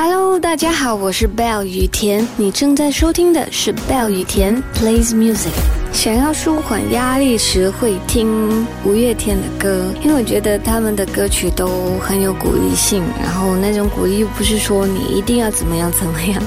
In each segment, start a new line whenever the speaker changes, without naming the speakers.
Hello，大家好，我是 Bell 雨田，你正在收听的是 Bell 雨田 Plays Music。想要舒缓压力时，会听五月天的歌，因为我觉得他们的歌曲都很有鼓励性，然后那种鼓励又不是说你一定要怎么样怎么样。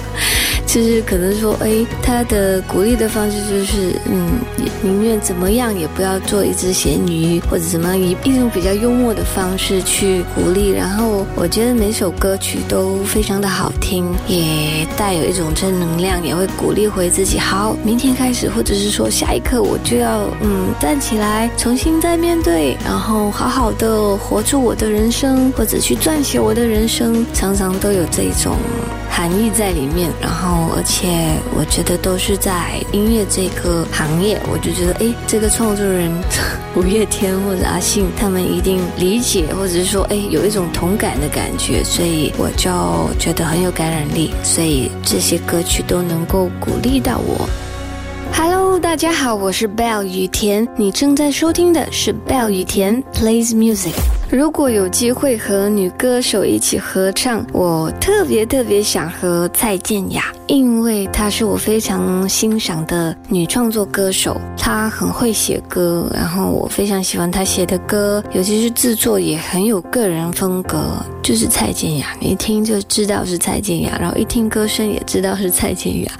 其实可能说，哎，他的鼓励的方式就是，嗯，宁愿怎么样也不要做一只咸鱼，或者怎么样，以一种比较幽默的方式去鼓励。然后我觉得每首歌曲都非常的好听，也带有一种正能量，也会鼓励回自己。好，明天开始，或者是说下一刻我就要，嗯，站起来，重新再面对，然后好好的活出我的人生，或者去撰写我的人生，常常都有这种。含义在里面，然后而且我觉得都是在音乐这个行业，我就觉得哎，这个创作人 五月天或者阿信他们一定理解，或者是说哎有一种同感的感觉，所以我就觉得很有感染力，所以这些歌曲都能够鼓励到我。Hello，大家好，我是 Bell 雨田，你正在收听的是 Bell 雨田 Plays Music。如果有机会和女歌手一起合唱，我特别特别想和蔡健雅，因为她是我非常欣赏的女创作歌手，她很会写歌，然后我非常喜欢她写的歌，尤其是制作也很有个人风格，就是蔡健雅，你一听就知道是蔡健雅，然后一听歌声也知道是蔡健雅，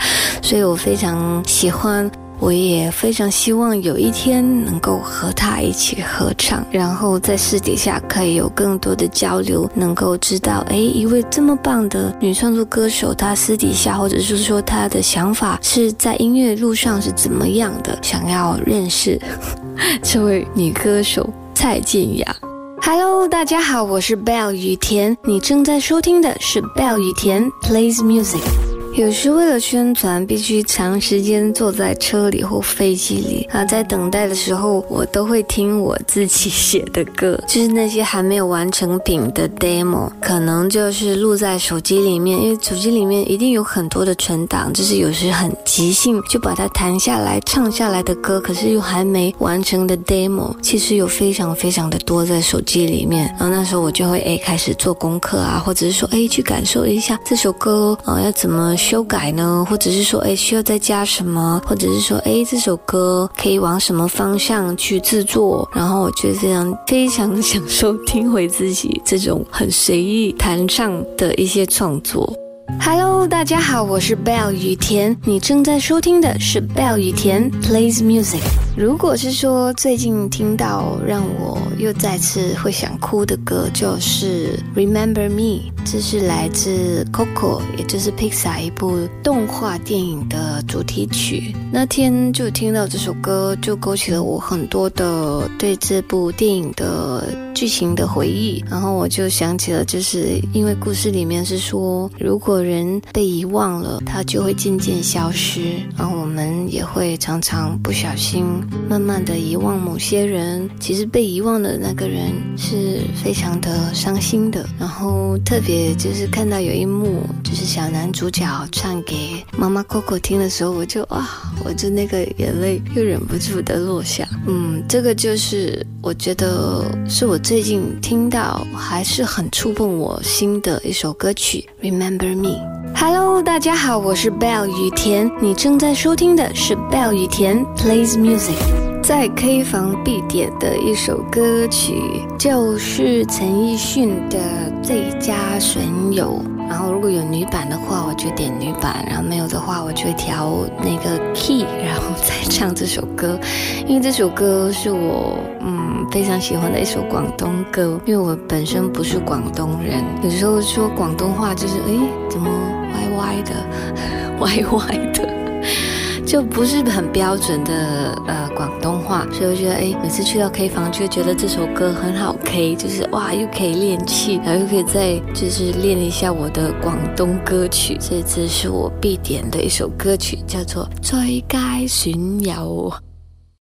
所以我非常喜欢。我也非常希望有一天能够和他一起合唱，然后在私底下可以有更多的交流，能够知道，哎，一位这么棒的女创作歌手，她私底下或者是说她的想法是在音乐路上是怎么样的，想要认识 这位女歌手蔡健雅。Hello，大家好，我是 Bell 雨田，你正在收听的是 Bell 雨田 Plays Music。有时为了宣传，必须长时间坐在车里或飞机里啊，在等待的时候，我都会听我自己写的歌，就是那些还没有完成品的 demo，可能就是录在手机里面，因为手机里面一定有很多的存档，就是有时很即兴就把它弹下来、唱下来的歌，可是又还没完成的 demo，其实有非常非常的多在手机里面。然后那时候我就会哎开始做功课啊，或者是说哎去感受一下这首歌啊要怎么。修改呢，或者是说，哎，需要再加什么，或者是说，哎，这首歌可以往什么方向去制作？然后我觉得这样非常享受听回自己这种很随意弹唱的一些创作。Hello，大家好，我是 Bell 雨田，你正在收听的是 Bell 雨田 Plays Music。如果是说最近听到让我又再次会想哭的歌，就是 Remember Me，这是来自 Coco，也就是 Pixar 一部动画电影的主题曲。那天就听到这首歌，就勾起了我很多的对这部电影的剧情的回忆。然后我就想起了，就是因为故事里面是说，如果人被遗忘了，他就会渐渐消失，然后我们也会常常不小心。慢慢的遗忘某些人，其实被遗忘的那个人是非常的伤心的。然后特别就是看到有一幕，就是小男主角唱给妈妈 Coco 听的时候，我就啊，我就那个眼泪又忍不住的落下。嗯，这个就是我觉得是我最近听到还是很触碰我心的一首歌曲《Remember Me》。Hello，大家好，我是 Bell 雨田，你正在收听的是 Bell 雨田 Plays Music，在 K 房必点的一首歌曲就是陈奕迅的《最佳损友》。然后如果有女版的话，我就点女版；然后没有的话，我就调那个 key，然后再唱这首歌。因为这首歌是我嗯非常喜欢的一首广东歌，因为我本身不是广东人，有时候说广东话就是哎怎么歪歪的，歪歪的。就不是很标准的呃广东话，所以我觉得哎，每次去到 K 房就觉得这首歌很好 K，就是哇又可以练气，然后又可以再就是练一下我的广东歌曲。这次是我必点的一首歌曲，叫做《最佳损友》。